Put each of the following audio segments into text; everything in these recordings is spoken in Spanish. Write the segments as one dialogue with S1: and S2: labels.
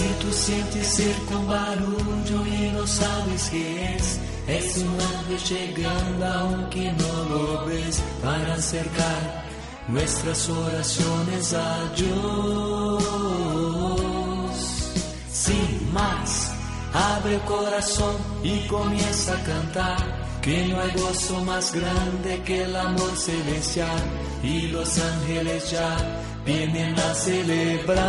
S1: Si tú sientes cerca un barullo y no sabes qué es, es un ángel llegando aunque no lo ves para acercar nuestras oraciones a Dios. Sin más, abre el corazón y comienza a cantar. Que no hay gozo más grande que el amor celestial y los ángeles ya vienen a celebrar.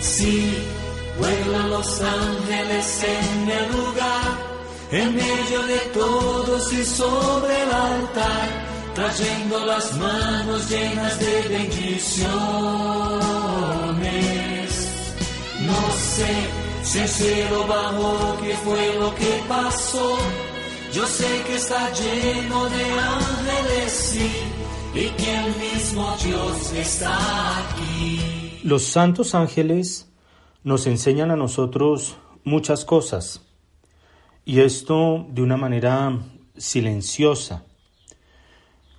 S1: Sí, vuelan los ángeles en el lugar, en medio de todos y sobre el altar, trayendo las manos llenas de bendiciones. No sé si el cielo bajó, qué fue lo que pasó. Yo sé que está lleno de ángeles, sí, y que el mismo Dios está aquí.
S2: Los santos ángeles nos enseñan a nosotros muchas cosas, y esto de una manera silenciosa.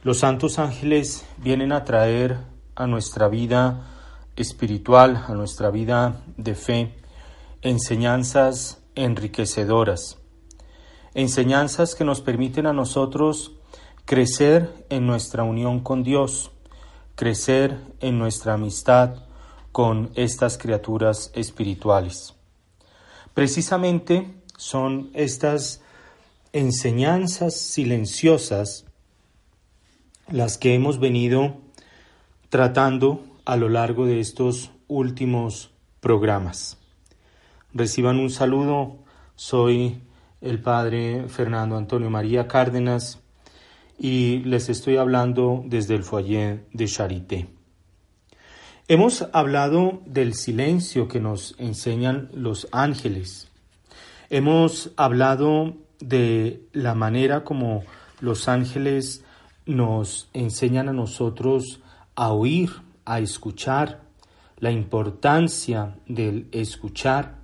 S2: Los santos ángeles vienen a traer a nuestra vida espiritual, a nuestra vida de fe, enseñanzas enriquecedoras, enseñanzas que nos permiten a nosotros crecer en nuestra unión con Dios, crecer en nuestra amistad con estas criaturas espirituales. Precisamente son estas enseñanzas silenciosas las que hemos venido tratando a lo largo de estos últimos programas. Reciban un saludo, soy el padre Fernando Antonio María Cárdenas y les estoy hablando desde el foyer de Charité. Hemos hablado del silencio que nos enseñan los ángeles. Hemos hablado de la manera como los ángeles nos enseñan a nosotros a oír, a escuchar, la importancia del escuchar.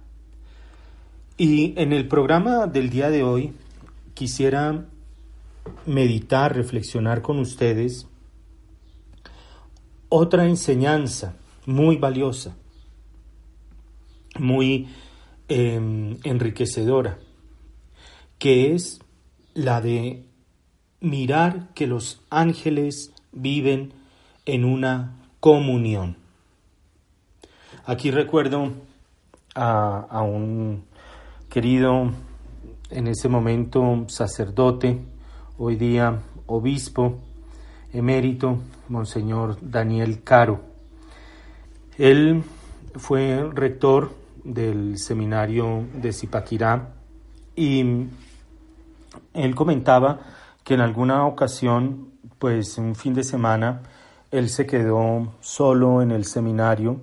S2: Y en el programa del día de hoy quisiera meditar, reflexionar con ustedes otra enseñanza muy valiosa, muy eh, enriquecedora, que es la de mirar que los ángeles viven en una comunión. Aquí recuerdo a un querido en ese momento sacerdote, hoy día obispo emérito, Monseñor Daniel Caro. Él fue rector del seminario de Zipaquirá y él comentaba que en alguna ocasión, pues un fin de semana, él se quedó solo en el seminario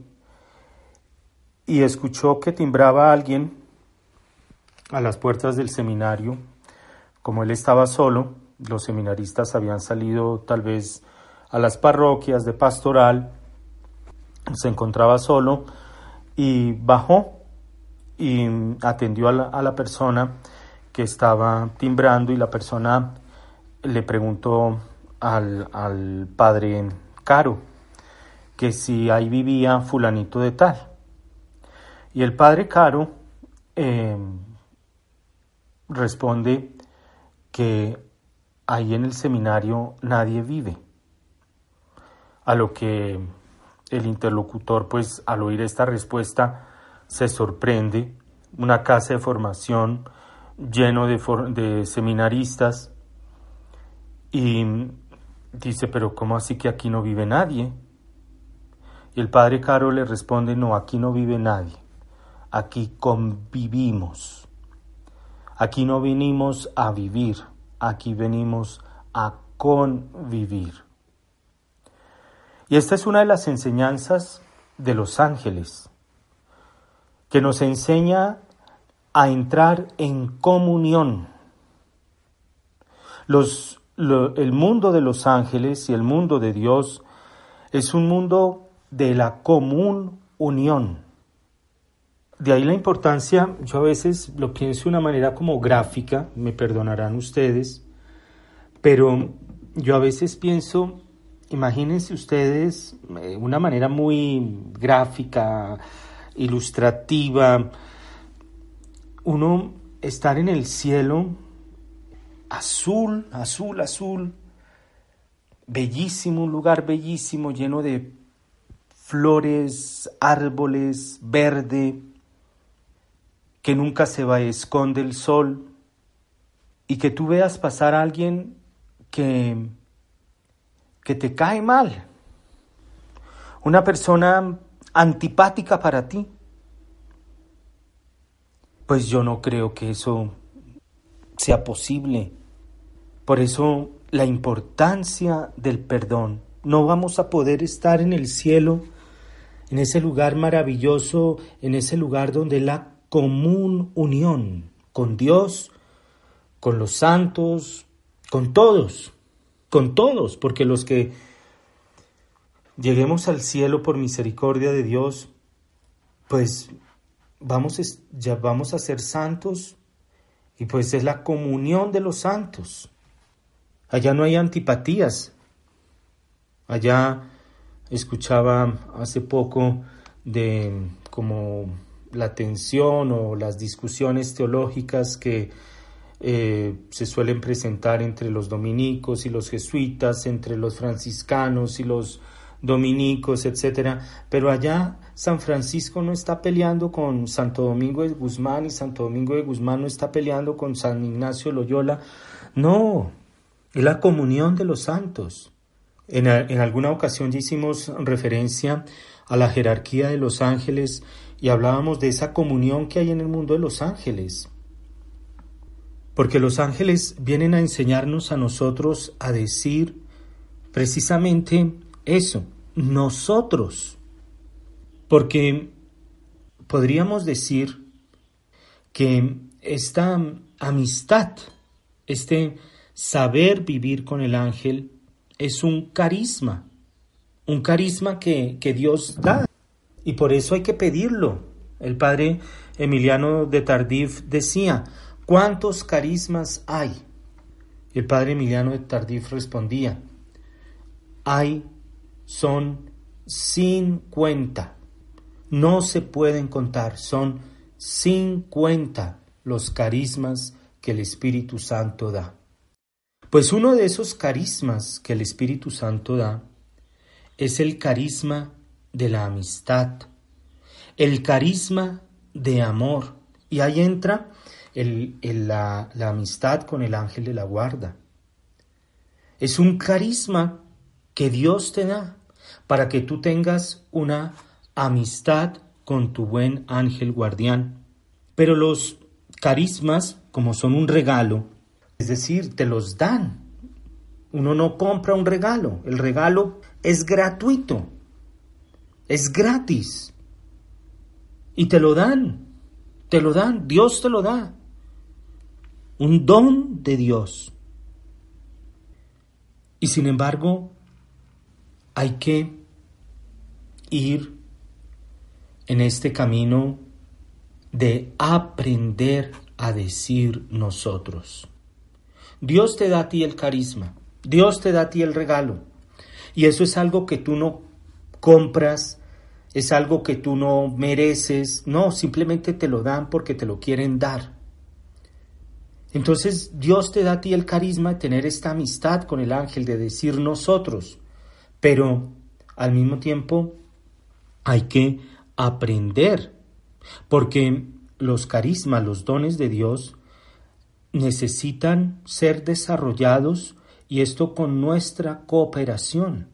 S2: y escuchó que timbraba a alguien a las puertas del seminario. Como él estaba solo, los seminaristas habían salido tal vez a las parroquias de pastoral, se encontraba solo y bajó y atendió a la, a la persona que estaba timbrando y la persona le preguntó al, al padre Caro que si ahí vivía fulanito de tal. Y el padre Caro eh, responde que ahí en el seminario nadie vive. A lo que el interlocutor, pues al oír esta respuesta, se sorprende. Una casa de formación lleno de, de seminaristas y dice, pero ¿cómo así que aquí no vive nadie? Y el padre Caro le responde, no, aquí no vive nadie, aquí convivimos. Aquí no vinimos a vivir, aquí venimos a convivir. Y esta es una de las enseñanzas de los ángeles, que nos enseña a entrar en comunión. El mundo de los ángeles y el mundo de Dios es un mundo de la común unión. De ahí la importancia, yo a veces lo pienso de una manera como gráfica, me perdonarán ustedes, pero yo a veces pienso, imagínense ustedes, de eh, una manera muy gráfica, ilustrativa, uno estar en el cielo azul, azul, azul, bellísimo, un lugar bellísimo, lleno de flores, árboles, verde, que nunca se va, esconde el sol, y que tú veas pasar a alguien que, que te cae mal, una persona antipática para ti, pues yo no creo que eso sea posible. Por eso la importancia del perdón. No vamos a poder estar en el cielo, en ese lugar maravilloso, en ese lugar donde la común unión con Dios, con los santos, con todos, con todos, porque los que lleguemos al cielo por misericordia de Dios, pues vamos, ya vamos a ser santos y pues es la comunión de los santos. Allá no hay antipatías. Allá escuchaba hace poco de como la tensión o las discusiones teológicas que eh, se suelen presentar entre los dominicos y los jesuitas, entre los franciscanos y los dominicos, etcétera. Pero allá San Francisco no está peleando con Santo Domingo de Guzmán y Santo Domingo de Guzmán no está peleando con San Ignacio Loyola. No, es la comunión de los santos. En, en alguna ocasión ya hicimos referencia a la jerarquía de los ángeles y hablábamos de esa comunión que hay en el mundo de los ángeles. Porque los ángeles vienen a enseñarnos a nosotros a decir precisamente eso, nosotros. Porque podríamos decir que esta amistad, este saber vivir con el ángel, es un carisma, un carisma que, que Dios da. Y por eso hay que pedirlo. El padre Emiliano de Tardif decía, ¿cuántos carismas hay? Y el padre Emiliano de Tardif respondía, hay, son cincuenta. No se pueden contar, son cincuenta los carismas que el Espíritu Santo da. Pues uno de esos carismas que el Espíritu Santo da es el carisma de la amistad, el carisma de amor. Y ahí entra la, la amistad con el ángel de la guarda. Es un carisma que Dios te da para que tú tengas una amistad con tu buen ángel guardián. Pero los carismas, como son un regalo, es decir, te los dan. Uno no compra un regalo, el regalo es gratuito es gratis. Y te lo dan, te lo dan, Dios te lo da. Un don de Dios. Y sin embargo, hay que ir en este camino de aprender a decir nosotros. Dios te da a ti el carisma, Dios te da a ti el regalo. Y eso es algo que tú no compras es algo que tú no mereces, no, simplemente te lo dan porque te lo quieren dar. Entonces Dios te da a ti el carisma de tener esta amistad con el ángel, de decir nosotros, pero al mismo tiempo hay que aprender, porque los carismas, los dones de Dios, necesitan ser desarrollados y esto con nuestra cooperación.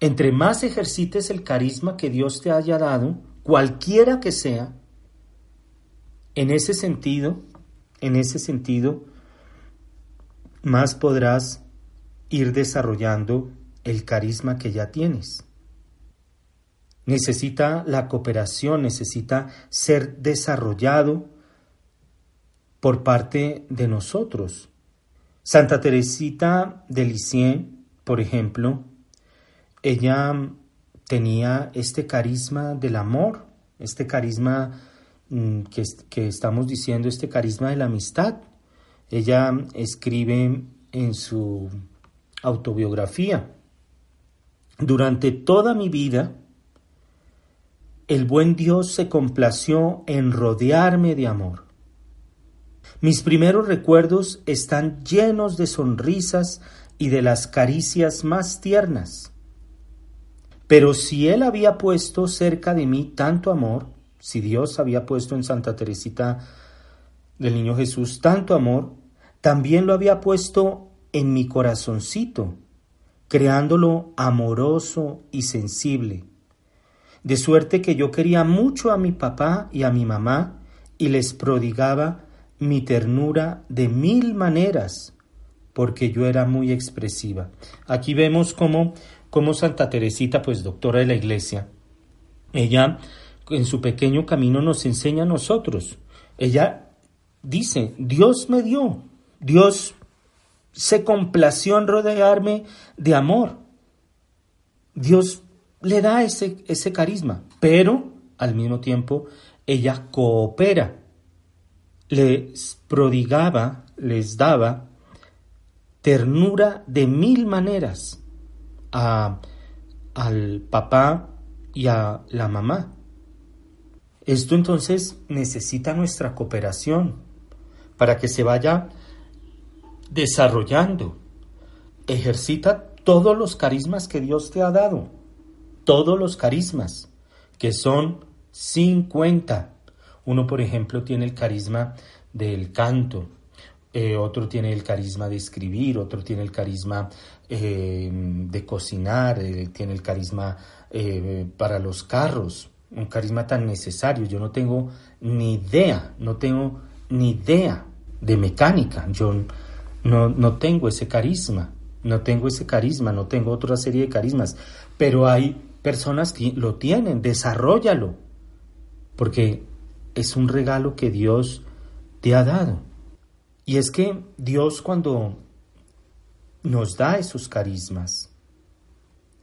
S2: Entre más ejercites el carisma que Dios te haya dado, cualquiera que sea, en ese sentido, en ese sentido, más podrás ir desarrollando el carisma que ya tienes. Necesita la cooperación, necesita ser desarrollado por parte de nosotros. Santa Teresita de Lisieux, por ejemplo, ella tenía este carisma del amor, este carisma mm, que, que, estamos diciendo, este carisma de la amistad. Ella escribe en su autobiografía, durante toda mi vida, el buen Dios se complació en rodearme de amor. Mis primeros recuerdos están llenos de sonrisas y de las caricias más tiernas. Pero si Él había puesto cerca de mí tanto amor, si Dios había puesto en Santa Teresita del Niño Jesús tanto amor, también lo había puesto en mi corazoncito, creándolo amoroso y sensible. De suerte que yo quería mucho a mi papá y a mi mamá y les prodigaba mi ternura de mil maneras, porque yo era muy expresiva. Aquí vemos cómo, cómo Santa Teresita, pues doctora de la Iglesia, ella en su pequeño camino nos enseña a nosotros. Ella dice, Dios me dio, Dios se complació en rodearme de amor. Dios le da ese, ese carisma, pero al mismo tiempo ella coopera les prodigaba, les daba ternura de mil maneras a, al papá y a la mamá. Esto entonces necesita nuestra cooperación para que se vaya desarrollando. Ejercita todos los carismas que Dios te ha dado, todos los carismas, que son 50 uno, por ejemplo, tiene el carisma del canto, eh, otro tiene el carisma de escribir, otro tiene el carisma eh, de cocinar, eh, tiene el carisma para los carros, un carisma tan necesario. Yo no tengo ni idea, no tengo ni idea de mecánica, yo no, no tengo ese carisma, no tengo ese carisma, no tengo otra serie de carismas, pero hay personas que lo tienen, desarrollalo, porque es un regalo que Dios te ha dado. Y es que Dios cuando nos da esos carismas,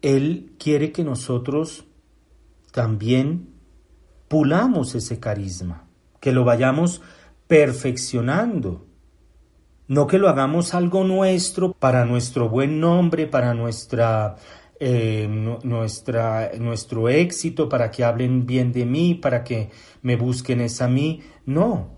S2: Él quiere que nosotros también pulamos ese carisma, que lo vayamos perfeccionando, no que lo hagamos algo nuestro para nuestro buen nombre, para nuestra eh, nuestra, nuestro éxito, para que hablen bien de mí, para que me busquen es a mí. No,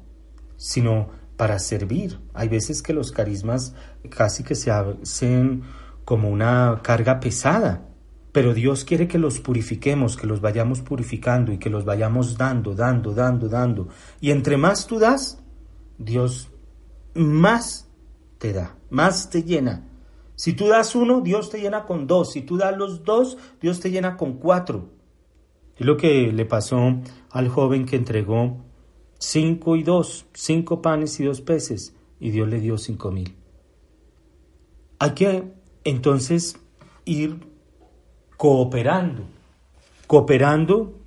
S2: sino para servir. Hay veces que los carismas casi que se hacen como una carga pesada, pero Dios quiere que los purifiquemos, que los vayamos purificando y que los vayamos dando, dando, dando, dando. Y entre más tú das, Dios más te da, más te llena. Si tú das uno, Dios te llena con dos. Si tú das los dos, Dios te llena con cuatro. Es lo que le pasó al joven que entregó cinco y dos, cinco panes y dos peces, y Dios le dio cinco mil. Hay que entonces ir cooperando, cooperando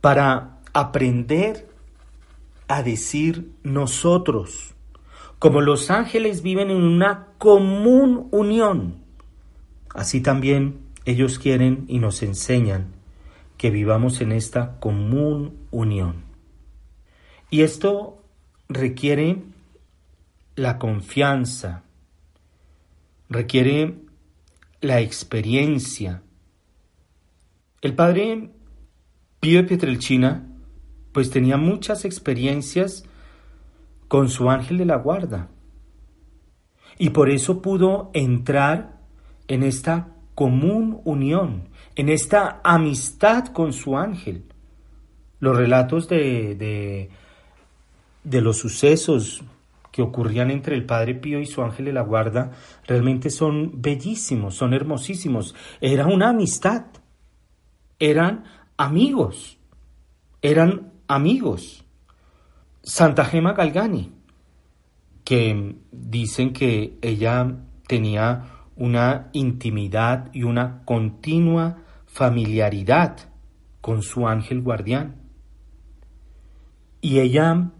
S2: para aprender a decir nosotros. Como los ángeles viven en una común unión, así también ellos quieren y nos enseñan que vivamos en esta común unión. Y esto requiere la confianza, requiere la experiencia. El padre Pío Pietrelchina pues tenía muchas experiencias con su ángel de la guarda. Y por eso pudo entrar en esta común unión, en esta amistad con su ángel. Los relatos de, de, los sucesos que ocurrían entre el Padre Pío y su ángel de la guarda realmente son bellísimos, son hermosísimos. Era una amistad, eran amigos, eran amigos. Santa Gema Galgani. que dicen que ella tenía una intimidad y una continua familiaridad con su ángel guardián. Y ella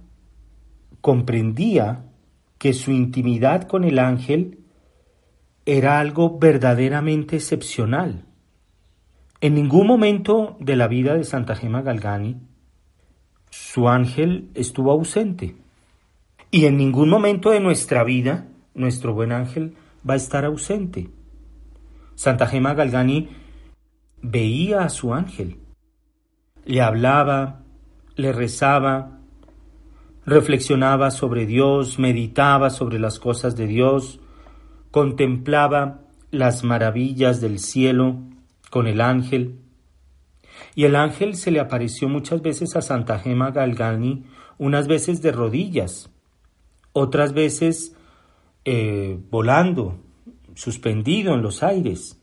S2: comprendía que su intimidad con el ángel era algo verdaderamente excepcional. En ningún momento de la vida de Santa Gema Galgani su ángel estuvo ausente. Y en ningún momento de nuestra vida nuestro buen ángel va a estar ausente. Santa Gema Galgani veía a su ángel, le hablaba, le rezaba, reflexionaba sobre Dios, meditaba sobre las cosas de Dios, contemplaba las maravillas del cielo con el ángel. Y el ángel se le apareció muchas veces a Santa Gema Galgani, unas veces de rodillas, otras veces eh, volando, suspendido en los aires.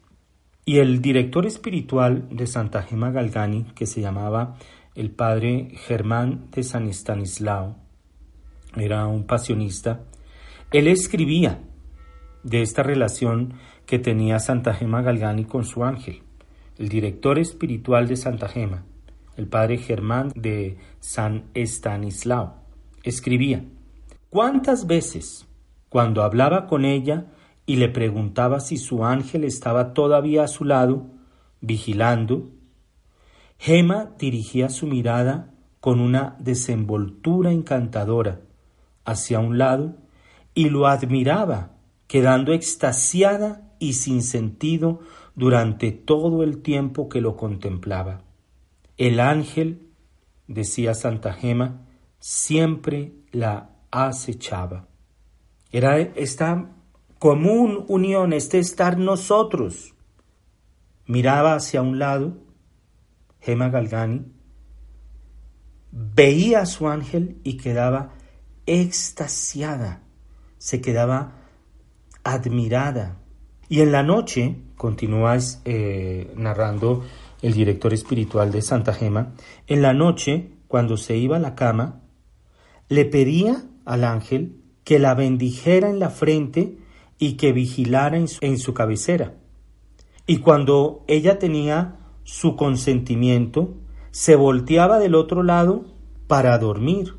S2: Y el director espiritual de Santa Gema Galgani, que se llamaba el padre Germán de San Estanislao, era un pasionista, él escribía de esta relación que tenía Santa Gema Galgani con su ángel. El director espiritual de Santa Gema, el padre Germán de San Estanislao, escribía, ¿cuántas veces cuando hablaba con ella y le preguntaba si su ángel estaba todavía a su lado, vigilando, Gema dirigía su mirada con una desenvoltura encantadora hacia un lado y lo admiraba, quedando extasiada y sin sentido durante todo el tiempo que lo contemplaba. El ángel, decía Santa Gema, siempre la acechaba. Era esta común unión, este estar nosotros. Miraba hacia un lado, Gema Galgani, veía a su ángel y quedaba extasiada, se quedaba admirada. Y en la noche, continúa eh, narrando el director espiritual de Santa Gema, en la noche, cuando se iba a la cama, le pedía al ángel que la bendijera en la frente y que vigilara en su, en su cabecera. Y cuando ella tenía su consentimiento, se volteaba del otro lado para dormir.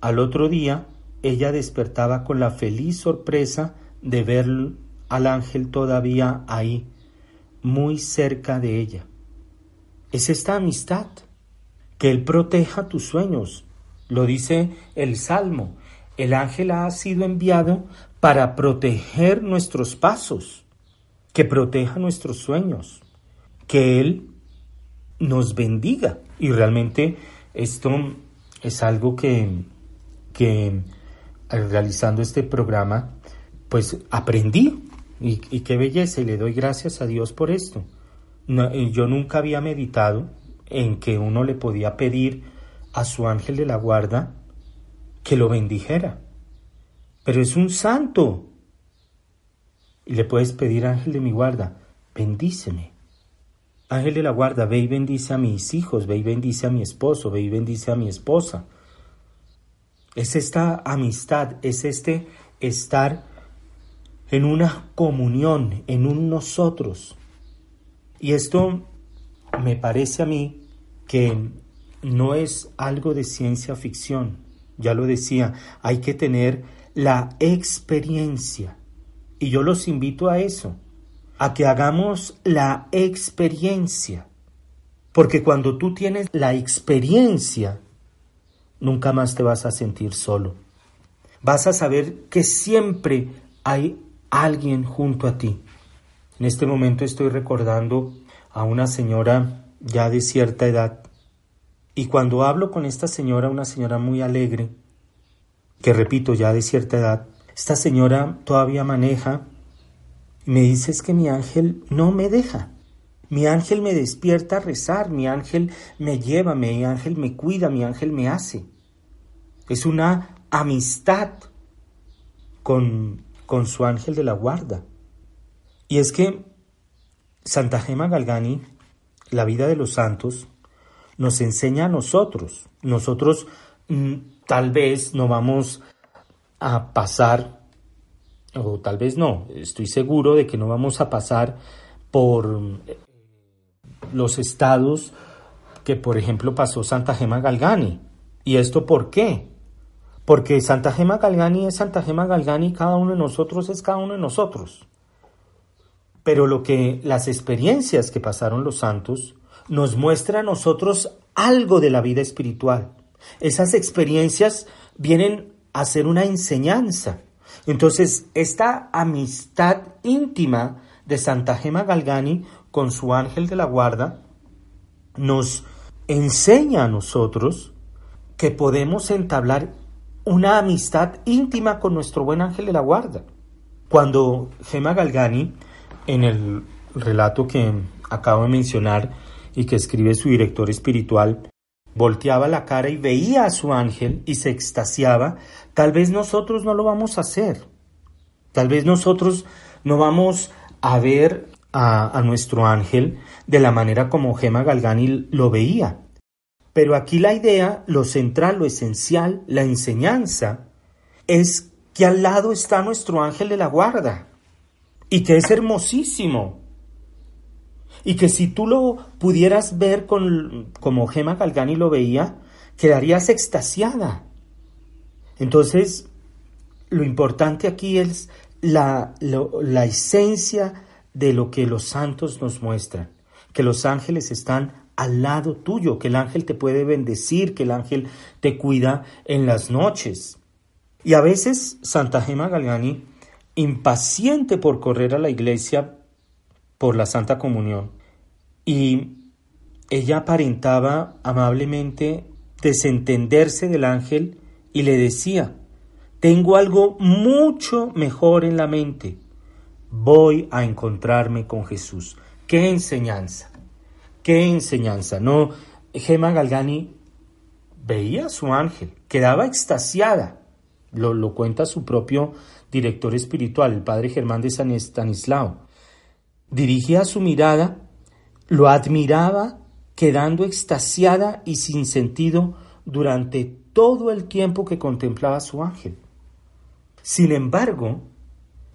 S2: Al otro día, ella despertaba con la feliz sorpresa de ver al ángel todavía ahí, muy cerca de ella. Es esta amistad, que Él proteja tus sueños, lo dice el Salmo, el ángel ha sido enviado para proteger nuestros pasos, que proteja nuestros sueños, que Él nos bendiga. Y realmente esto es algo que, que realizando este programa, pues aprendí. Y, qué belleza, y le doy gracias a Dios por esto. yo nunca había meditado en que uno le podía pedir a su ángel de la guarda que lo bendijera. Pero es un santo. Y le puedes pedir, ángel de mi guarda, bendíceme. Ángel de la guarda, ve y bendice a mis hijos, ve y bendice a mi esposo, ve y bendice a mi esposa. Es esta amistad, es este estar en una comunión, en un nosotros. Y esto me parece a mí que no es algo de ciencia ficción, ya lo decía, hay que tener la experiencia. Y yo los invito a eso, a que hagamos la experiencia. Porque cuando tú tienes la experiencia, nunca más te vas a sentir solo. Vas a saber que siempre hay alguien junto a ti. En este momento estoy recordando a una señora ya de cierta edad y cuando hablo con esta señora, una señora muy alegre, que repito ya de cierta edad, esta señora todavía maneja y me dice es que mi ángel no me deja. Mi ángel me despierta a rezar, mi ángel me lleva, mi ángel me cuida, mi ángel me hace. Es una amistad con, con su ángel de la guarda. Y es que Santa Gema Galgani, la vida de los santos, nos enseña a nosotros. Nosotros mm, tal vez no vamos a pasar, o tal vez no, estoy seguro de que no vamos a pasar por eh, los estados que, por ejemplo, pasó Santa Gema Galgani. ¿Y esto por qué? Porque Santa Gema Galgani es Santa Gema Galgani cada uno de nosotros es cada uno de nosotros. Pero lo que las experiencias que pasaron los santos nos muestra a nosotros algo de la vida espiritual. Esas experiencias vienen a ser una enseñanza. Entonces, esta amistad íntima de Santa Gema Galgani con su ángel de la guarda nos enseña a nosotros que podemos entablar una amistad íntima con nuestro buen ángel de la guarda. Cuando Gema Galgani, en el relato que acabo de mencionar y que escribe su director espiritual, volteaba la cara y veía a su ángel y se extasiaba, tal vez nosotros no lo vamos a hacer. Tal vez nosotros no vamos a ver a, a nuestro ángel de la manera como Gema Galgani lo veía. Pero aquí la idea, lo central, lo esencial, la enseñanza, es que al lado está nuestro ángel de la guarda y que es hermosísimo. Y que si tú lo pudieras ver con, como Gema Galgani lo veía, quedarías extasiada. Entonces, lo importante aquí es la, la esencia de lo que los santos nos muestran, que los ángeles están al lado tuyo, que el ángel te puede bendecir, que el ángel te cuida en las noches. Y a veces Santa Gema Galgani, impaciente por correr a la iglesia por la Santa Comunión, y ella aparentaba amablemente desentenderse del ángel y le decía, tengo algo mucho mejor en la mente, voy a encontrarme con Jesús. ¡Qué enseñanza! Qué enseñanza, ¿no? Gema Galgani veía a su ángel, quedaba extasiada. Lo, lo cuenta su propio director espiritual, el padre Germán de San Estanislao. Dirigía su mirada, lo admiraba, quedando extasiada y sin sentido durante todo el tiempo que contemplaba a su ángel. Sin embargo,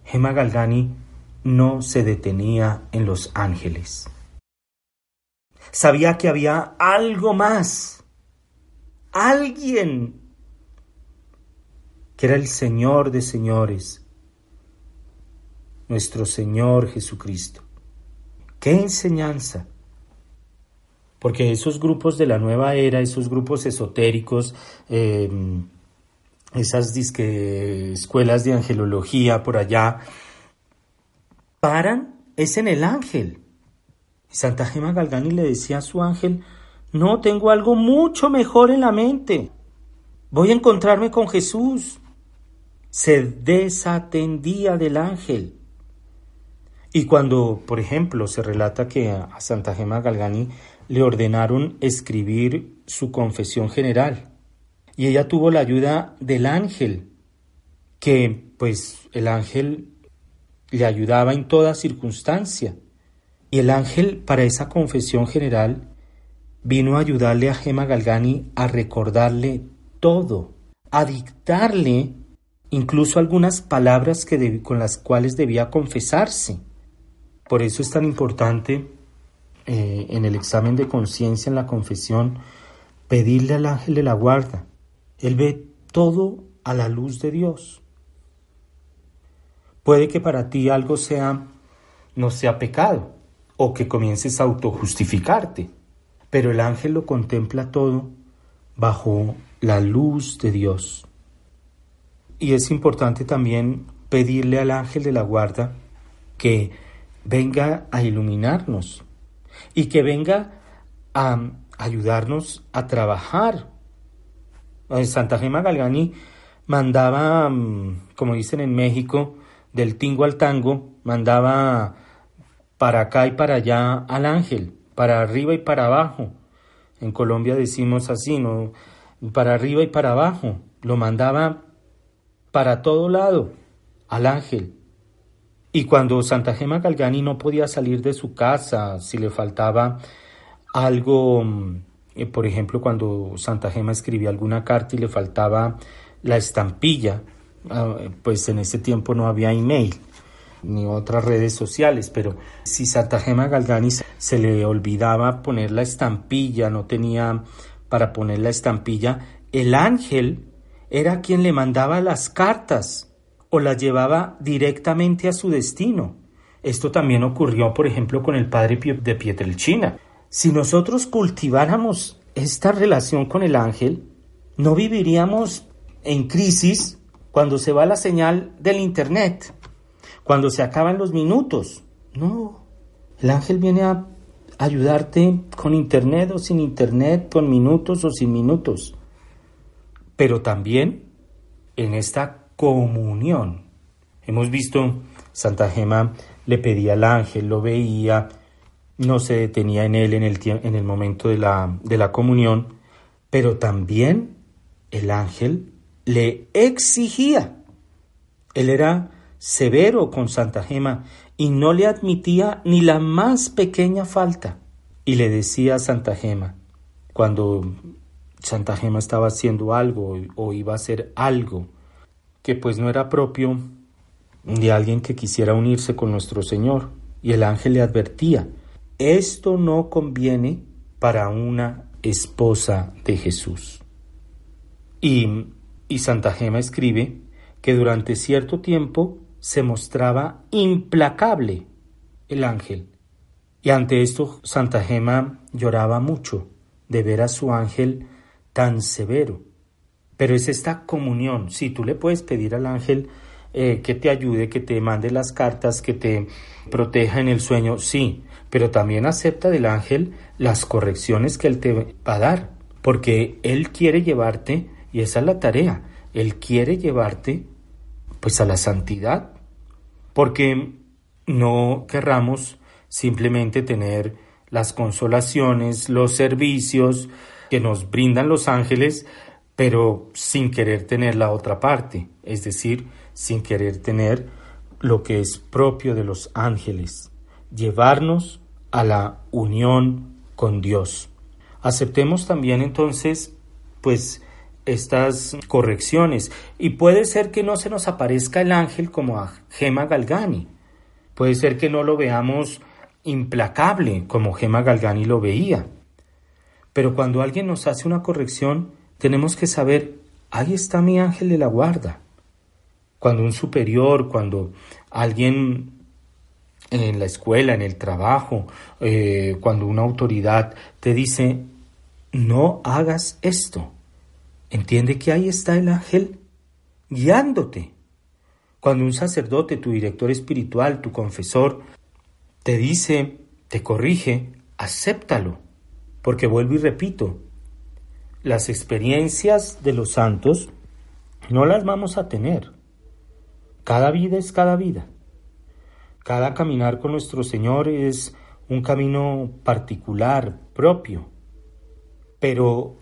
S2: Gema Galgani no se detenía en los ángeles. Sabía que había algo más, alguien que era el Señor de señores, nuestro Señor Jesucristo. ¡Qué enseñanza! Porque esos grupos de la nueva era, esos grupos esotéricos, em, esas escuelas de angelología por allá, paran es en el ángel. Santa Gema Galgani le decía a su ángel, no, tengo algo mucho mejor en la mente. Voy a encontrarme con Jesús. Se desatendía del ángel. Y cuando, por ejemplo, se relata que a Santa Gema Galgani le ordenaron escribir su confesión general, y ella tuvo la ayuda del ángel, que pues el ángel le ayudaba en toda circunstancia. Y el ángel para esa confesión general vino a ayudarle a Gema Galgani a recordarle todo, a dictarle incluso algunas palabras que con las cuales debía confesarse. Por eso es tan importante eh, en el examen de conciencia, en la confesión, pedirle al ángel de la guarda. Él ve todo a la luz de Dios. Puede que para ti algo sea no sea pecado, o que comiences a autojustificarte. Pero el ángel lo contempla todo bajo la luz de Dios. Y es importante también pedirle al ángel de la guarda que venga a iluminarnos y que venga a ayudarnos a trabajar. En Santa Gema Galgani mandaba, mm, como dicen en México, del tingo al tango, mandaba para acá y para allá al ángel, para arriba y para abajo. En Colombia decimos así, ¿no? Para arriba y para abajo. Lo mandaba para todo lado al ángel. Y cuando Santa Gema Galgani no podía salir de su casa, si le faltaba algo, eh, por ejemplo, cuando Santa Gema escribía alguna carta y le faltaba la estampilla, Ah, pues en ese tiempo no había email ni otras redes sociales, pero si Santa Gema Galgani se le olvidaba poner la estampilla, no tenía para poner la estampilla, el ángel era quien le mandaba las cartas o las llevaba directamente a su destino. Esto también ocurrió, por ejemplo, con el padre de Pietrelchina. Si nosotros cultiváramos esta relación con el ángel, no viviríamos en crisis cuando se va la señal del Internet, cuando se acaban los minutos. No, el ángel viene a ayudarte con Internet o sin Internet, con minutos o sin minutos. Pero también en esta comunión. Hemos visto, Santa Gema le pedía al ángel, lo veía, no se detenía en él en el, en el momento de la, de la comunión, pero también el ángel le exigía. Él era severo con Santa Gema y no le admitía ni la más pequeña falta. Y le decía a Santa Gema, cuando Santa Gema estaba haciendo algo o iba a hacer algo que pues no era propio de alguien que quisiera unirse con nuestro Señor, y el ángel le advertía, esto no conviene para una esposa de Jesús. Y y Santa Gema escribe que durante cierto tiempo se mostraba implacable el ángel. Y ante esto Santa Gema lloraba mucho de ver a su ángel tan severo. Pero es esta comunión. Si tú le puedes pedir al ángel eh, que te ayude, que te mande las cartas, que te proteja en el sueño, sí, pero también acepta del ángel las correcciones que él te va a dar, porque él quiere llevarte y esa es la tarea. Él quiere llevarte pues a la santidad, porque no querramos simplemente tener las consolaciones, los servicios que nos brindan los ángeles, pero sin querer tener la otra parte, es decir, sin querer tener lo que es propio de los ángeles, llevarnos a la unión con Dios. Aceptemos también entonces, pues, estas correcciones. Y puede ser que no se nos aparezca el ángel como a Gema Galgani, puede ser que no lo veamos implacable como Gema Galgani lo veía, pero cuando alguien nos hace una corrección tenemos que saber, ahí está mi ángel de la guarda. Cuando un superior, cuando alguien en la escuela, en el trabajo, eh, cuando una autoridad te dice, no hagas esto, Entiende que ahí está el ángel guiándote. Cuando un sacerdote, tu director espiritual, tu confesor, te dice, te corrige, acéptalo. Porque vuelvo y repito, las experiencias de los santos no las vamos a tener. Cada vida es cada vida. Cada caminar con nuestro Señor es un camino particular, propio. Pero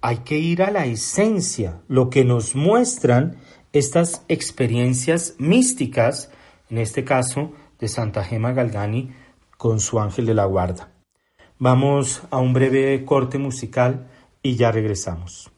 S2: hay que ir a la esencia, lo que nos muestran estas experiencias místicas, en este caso de Santa Gema Galgani con su ángel de la guarda. Vamos a un breve corte musical y ya regresamos.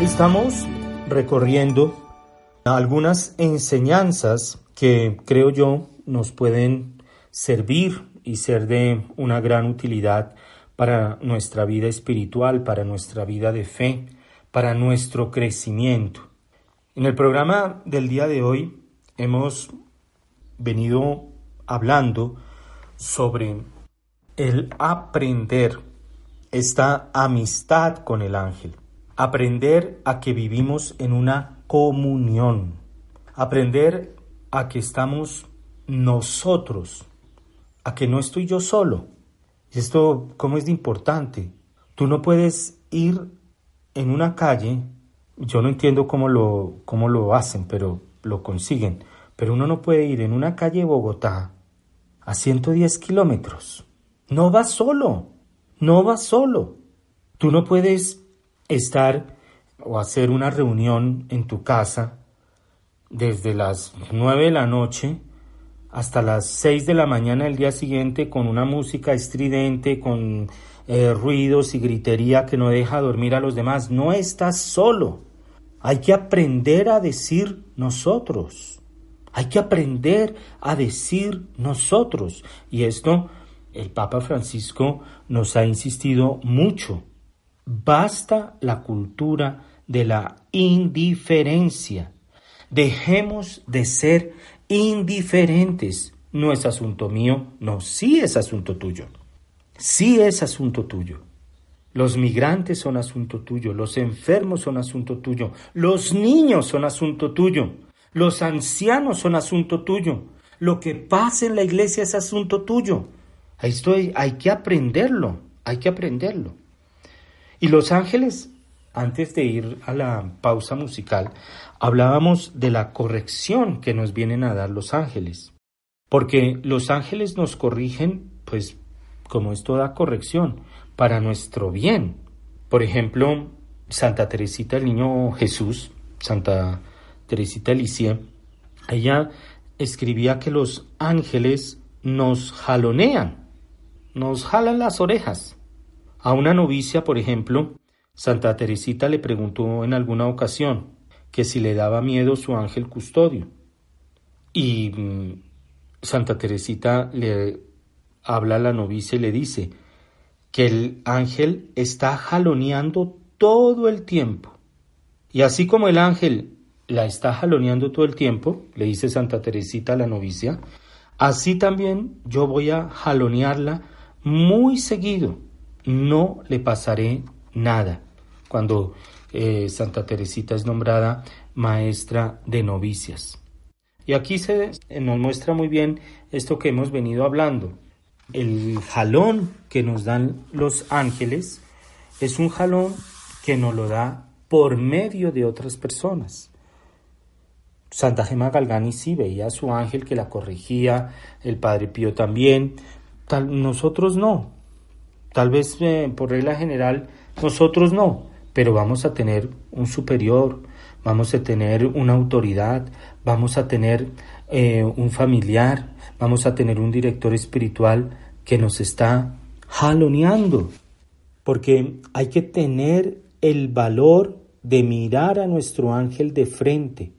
S2: Estamos recorriendo algunas enseñanzas que creo yo nos pueden servir y ser de una gran utilidad para nuestra vida espiritual, para nuestra vida de fe, para nuestro crecimiento. En el programa del día de hoy hemos venido hablando sobre el aprender esta amistad con el ángel aprender a que vivimos en una comunión, aprender a que estamos nosotros, a que no estoy yo solo. Y esto, ¿cómo es de importante? Tú no puedes ir en una calle, yo no entiendo cómo lo, cómo lo hacen, pero lo consiguen, pero uno no puede ir en una calle de Bogotá a 110 kilómetros. No vas solo, no vas solo. Tú no puedes estar o hacer una reunión en tu casa desde las 9 de la noche hasta las 6 de la mañana del día siguiente con una música estridente, con eh, ruidos y gritería que no deja dormir a los demás. No estás solo. Hay que aprender a decir nosotros. Hay que aprender a decir nosotros. Y esto el Papa Francisco nos ha insistido mucho. Basta la cultura de la indiferencia. Dejemos de ser indiferentes. No es asunto mío, no, sí es asunto tuyo. Sí es asunto tuyo. Los migrantes son asunto tuyo, los enfermos son asunto tuyo, los niños son asunto tuyo, los ancianos son asunto tuyo, lo que pasa en la iglesia es asunto tuyo. Esto hay que aprenderlo, hay que aprenderlo. Y los ángeles, antes de ir a la pausa musical, hablábamos de la corrección que nos vienen a dar los ángeles. Porque los ángeles nos corrigen, pues, como es toda corrección, para nuestro bien. Por ejemplo, Santa Teresita el Niño Jesús, Santa Teresita Alicia, ella escribía que los ángeles nos jalonean, nos jalan las orejas. A una novicia, por ejemplo, Santa Teresita le preguntó en alguna ocasión que si le daba miedo su ángel custodio. Y mm, Santa Teresita le habla a la novicia y le dice que el ángel está jaloneando todo el tiempo. Y así como el ángel la está jaloneando todo el tiempo, le dice Santa Teresita a la novicia, así también yo voy a jalonearla muy seguido. No le pasaré nada. Cuando eh, Santa Teresita es nombrada maestra de novicias. Y aquí se nos muestra muy bien esto que hemos venido hablando. El jalón que nos dan los ángeles es un jalón que nos lo da por medio de otras personas. Santa Gema Galgani sí veía a su ángel que la corregía, el Padre Pío también, nosotros no. Tal vez eh, por regla general nosotros no, pero vamos a tener un superior, vamos a tener una autoridad, vamos a tener eh, un familiar, vamos a tener un director espiritual que nos está jaloneando, porque hay que tener el valor de mirar a nuestro ángel de frente,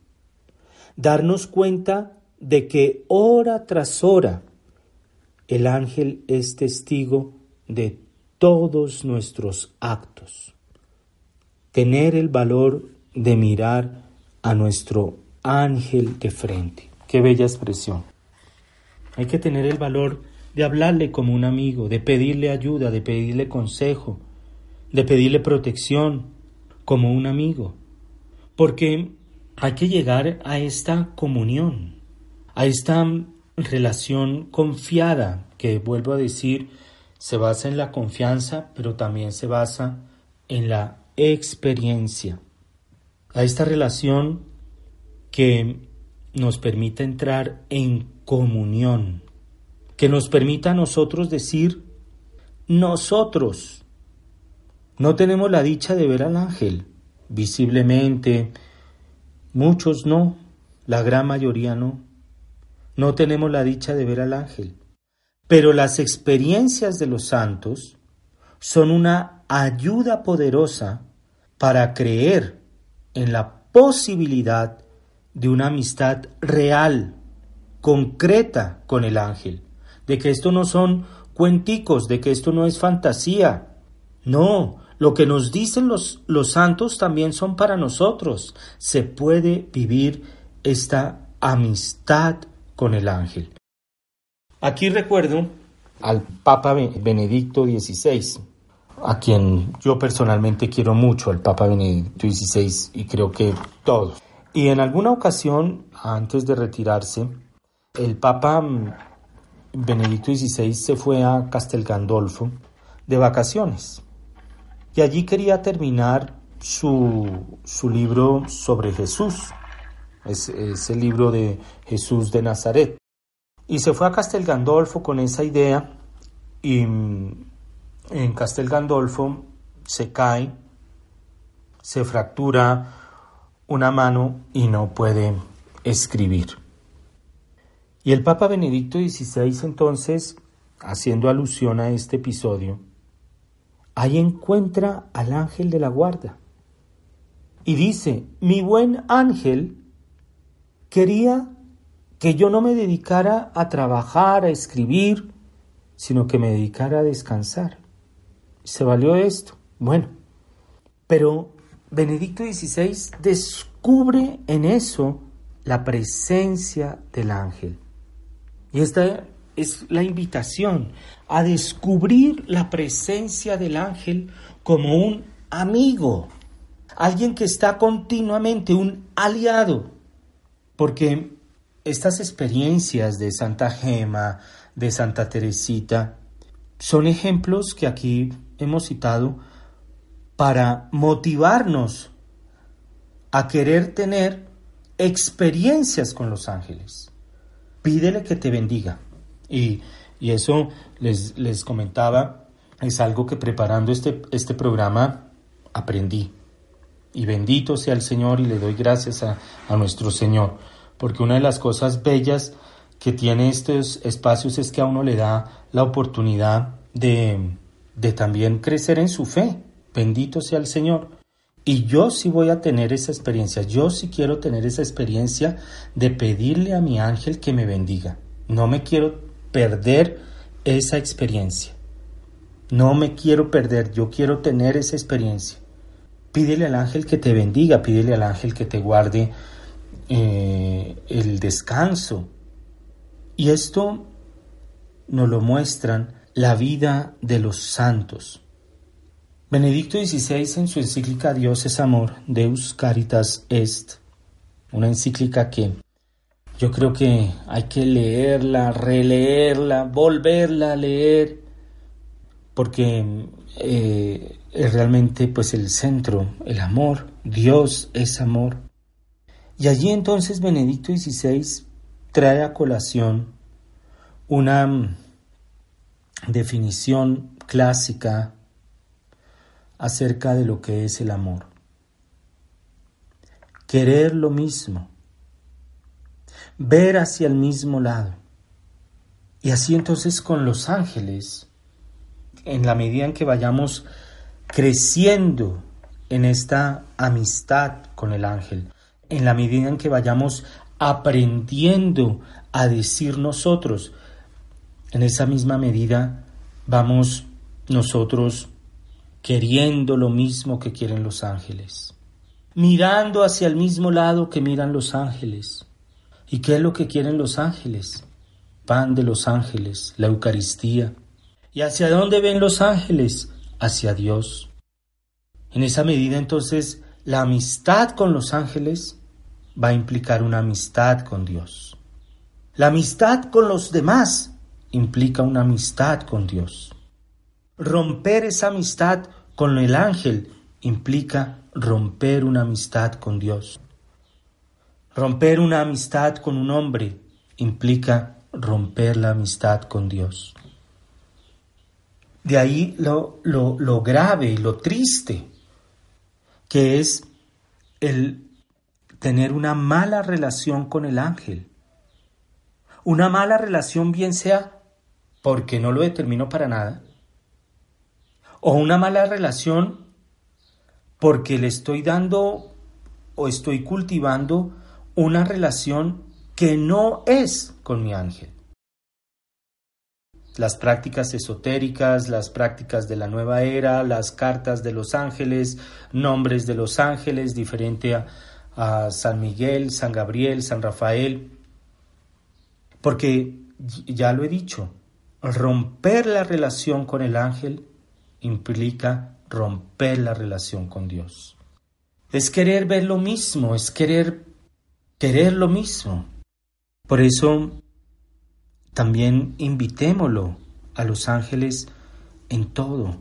S2: darnos cuenta de que hora tras hora el ángel es testigo de todos nuestros actos. Tener el valor de mirar a nuestro ángel de frente. Qué bella expresión. Hay que tener el valor de hablarle como un amigo, de pedirle ayuda, de pedirle consejo, de pedirle protección, como un amigo, porque hay que llegar a esta comunión, a esta relación confiada, que vuelvo a decir, se basa en la confianza, pero también se basa en la experiencia, a esta relación que nos permite entrar en comunión, que nos permita a nosotros decir, nosotros, no tenemos la dicha de ver al ángel. Visiblemente, muchos no, la gran mayoría no. No tenemos la dicha de ver al ángel, pero las experiencias de los santos son una ayuda poderosa para creer en la posibilidad de una amistad real, concreta con el ángel, de que esto no son cuenticos, de que esto no es fantasía. No, lo que nos dicen los, los santos también son para nosotros. Se puede vivir esta amistad con el ángel. Aquí recuerdo al Papa Benedicto XVI, a quien yo personalmente quiero mucho, al Papa Benedicto XVI, y creo que todos. Y en alguna ocasión, antes de retirarse, el Papa Benedicto XVI se fue a Castel Gandolfo de vacaciones. Y allí quería terminar su, su libro sobre Jesús. Es, es, el libro de Jesús de Nazaret. Y se fue a Castel Gandolfo con esa idea y en Castel Gandolfo se cae, se fractura una mano y no puede escribir. Y el Papa Benedicto XVI entonces, haciendo alusión a este episodio, ahí encuentra al ángel de la guarda. Y dice, mi buen ángel quería que yo no me dedicara a trabajar, a escribir, sino que me dedicara a descansar se valió esto. Bueno, pero Benedicto XVI descubre en eso la presencia del ángel. Y esta es la invitación a descubrir la presencia del ángel como un amigo, alguien que está continuamente, un aliado, porque estas experiencias de Santa Gema, de Santa Teresita, son ejemplos que aquí hemos citado para motivarnos a querer tener experiencias con los ángeles. Pídele que te bendiga. Y, eso les, les, comentaba, es algo que preparando este, este programa aprendí. Y bendito sea el Señor y le doy gracias a, a nuestro Señor, porque una de las cosas bellas que tiene estos espacios es que a uno le da la oportunidad de, de también crecer en su fe. Bendito sea el Señor. Y yo sí voy a tener esa experiencia, yo sí quiero tener esa experiencia de pedirle a mi ángel que me bendiga. No me quiero perder esa experiencia. No me quiero perder, yo quiero tener esa experiencia. Pídele al ángel que te bendiga, pídele al ángel que te guarde eh, el descanso. Y esto nos lo muestran la vida de los santos. Benedicto XVI en su encíclica Dios es amor, Deus Caritas Est, una encíclica que yo creo que hay que leerla, releerla, volverla a leer, porque eh, es realmente pues el centro, el amor, Dios es amor. Y allí entonces Benedicto XVI trae a colación una mm, definición clásica acerca de lo que es el amor. Querer lo mismo, ver hacia el mismo lado. Y así entonces con los ángeles, en la medida en que vayamos creciendo en esta amistad con el ángel, en la medida en que vayamos aprendiendo a decir nosotros, en esa misma medida vamos nosotros queriendo lo mismo que quieren los ángeles, mirando hacia el mismo lado que miran los ángeles. ¿Y qué es lo que quieren los ángeles? Pan de los ángeles, la Eucaristía. ¿Y hacia dónde ven los ángeles? Hacia Dios. En esa medida entonces la amistad con los ángeles va a implicar una amistad con Dios. La amistad con los demás implica una amistad con Dios. Romper esa amistad con el ángel implica romper una amistad con Dios. Romper una amistad con un hombre implica romper la amistad con Dios. De ahí lo, lo, lo grave y lo triste que es el tener una mala relación con el ángel. Una mala relación bien sea porque no lo determino para nada, o una mala relación porque le estoy dando o estoy cultivando una relación que no es con mi ángel. Las prácticas esotéricas, las prácticas de la nueva era, las cartas de los ángeles, nombres de los ángeles, diferente a, a San Miguel, San Gabriel, San Rafael, porque ya lo he dicho, romper la relación con el ángel implica romper la relación con Dios. Es querer ver lo mismo, es querer querer lo mismo. Por eso también invitémoslo a los ángeles en todo,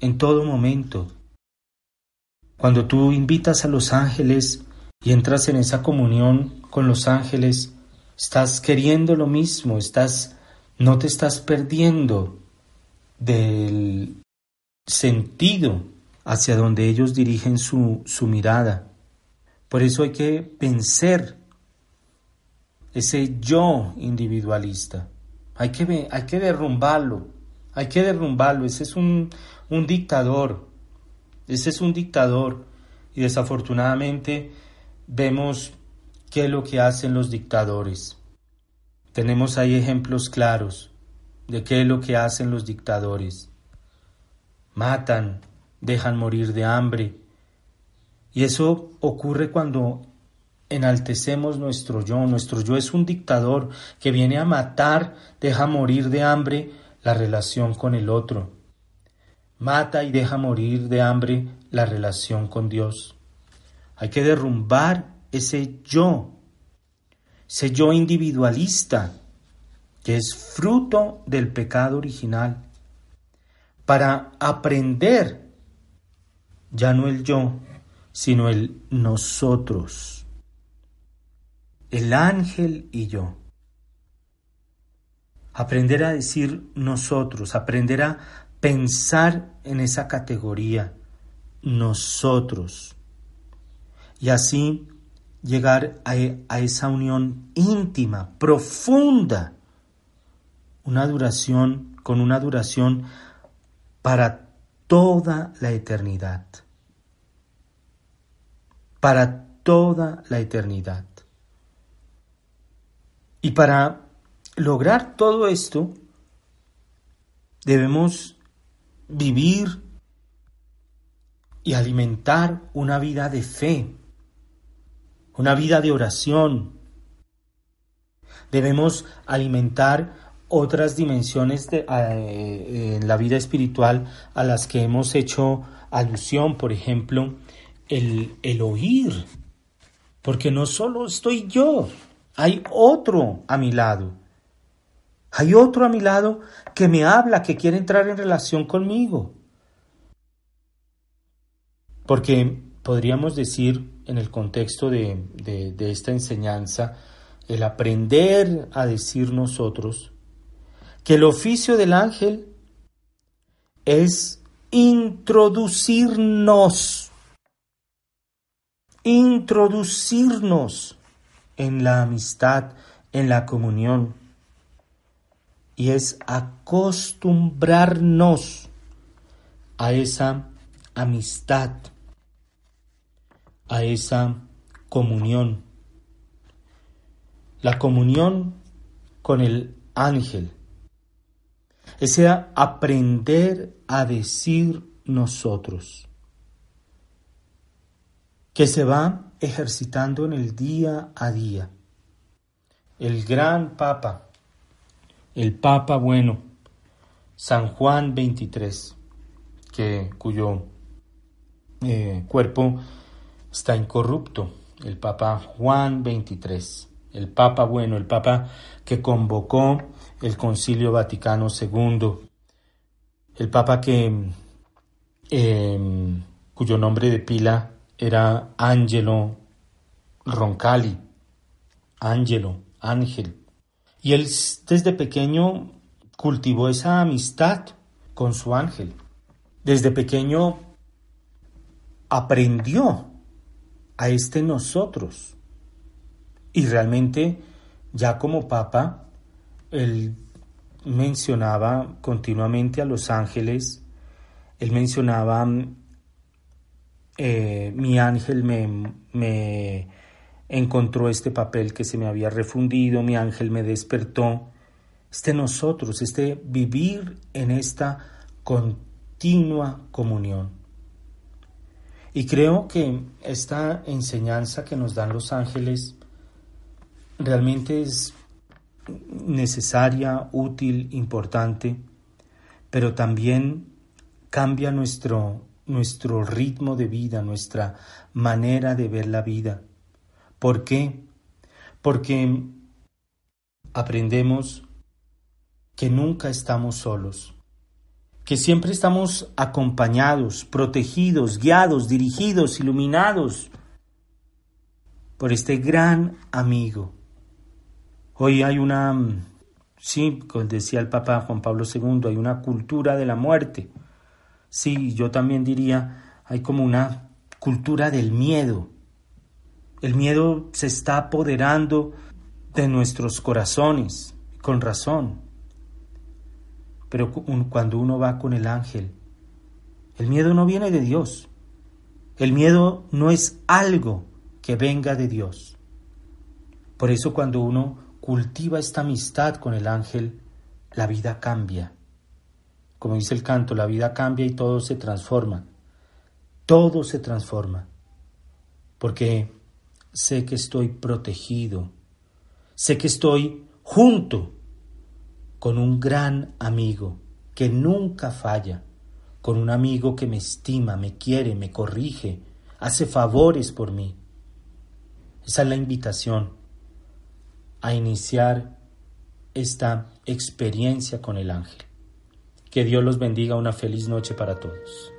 S2: en todo momento. Cuando tú invitas a los ángeles y entras en esa comunión con los ángeles, estás queriendo lo mismo, estás no te estás perdiendo del sentido hacia donde ellos dirigen su, mirada. Por eso hay que vencer ese yo individualista. Hay que, hay que derrumbarlo, hay que derrumbarlo. Ese es un, un dictador, ese es un dictador. Y desafortunadamente vemos qué es lo que hacen los dictadores. Tenemos ahí ejemplos claros de qué es lo que hacen los dictadores. Matan, dejan morir de hambre. Y eso ocurre cuando enaltecemos nuestro yo. Nuestro yo es un dictador que viene a matar, deja morir de hambre la relación con el otro. Mata y deja morir de hambre la relación con Dios. Hay que derrumbar ese yo, ese yo individualista, que es fruto del pecado original, para aprender ya no el yo, sino el nosotros, el ángel y yo. Aprender a decir nosotros, aprender a pensar en esa categoría, nosotros y así llegar a, a esa unión íntima, profunda, una duración con una duración para toda la eternidad. Para toda la eternidad. Y para lograr todo esto, debemos vivir y alimentar una vida de fe, una vida de oración. Debemos alimentar otras dimensiones de, eh, en la vida espiritual a las que hemos hecho alusión, por ejemplo, el, el oír, porque no solo estoy yo, hay otro a mi lado. Hay otro a mi lado que me habla, que quiere entrar en relación conmigo. Porque podríamos decir en el contexto de, de, esta enseñanza, el aprender a decir nosotros, que el oficio del ángel es introducirnos, introducirnos en la amistad, en la comunión, y es acostumbrarnos a esa amistad, a esa comunión. La comunión con el ángel, ese aprender a decir nosotros, que se va ejercitando en el día a día. El gran Papa, el Papa bueno, San Juan 23, que, cuyo eh, cuerpo está incorrupto, el Papa Juan 23, el Papa bueno, el Papa que convocó el Concilio Vaticano II, el Papa que, em, cuyo nombre de pila era Angelo Roncalli, Angelo, Ángel. Y él desde pequeño cultivó esa amistad con su ángel. Desde pequeño aprendió a este nosotros. Y realmente, ya como papa, él mencionaba continuamente a los ángeles, él mencionaba, eh, mi ángel me, me encontró este papel que se me había refundido, mi ángel me despertó. Este nosotros, este vivir en esta continua comunión. Y creo que esta enseñanza que nos dan los ángeles realmente es necesaria, útil, importante, pero también cambia nuestro, nuestro ritmo de vida, nuestra manera de ver la vida. ¿Por qué? Porque aprendemos que nunca estamos solos que siempre estamos acompañados, protegidos, guiados, dirigidos, iluminados por este gran amigo. Hoy hay una, sí, como decía el Papa Juan Pablo II, hay una cultura de la muerte. Sí, yo también diría, hay como una cultura del miedo. El miedo se está apoderando de nuestros corazones, con razón. Pero cuando uno va con el ángel, el miedo no viene de Dios. El miedo no es algo que venga de Dios. Por eso cuando uno cultiva esta amistad con el ángel, la vida cambia. Como dice el canto, la vida cambia y todo se transforma. Todo se transforma. Porque sé que estoy protegido. Sé que estoy junto con un gran amigo que nunca falla, con un amigo que me estima, me quiere, me corrige, hace favores por mí. Esa es la invitación a iniciar esta experiencia con el ángel. Que Dios los bendiga, una feliz noche para todos.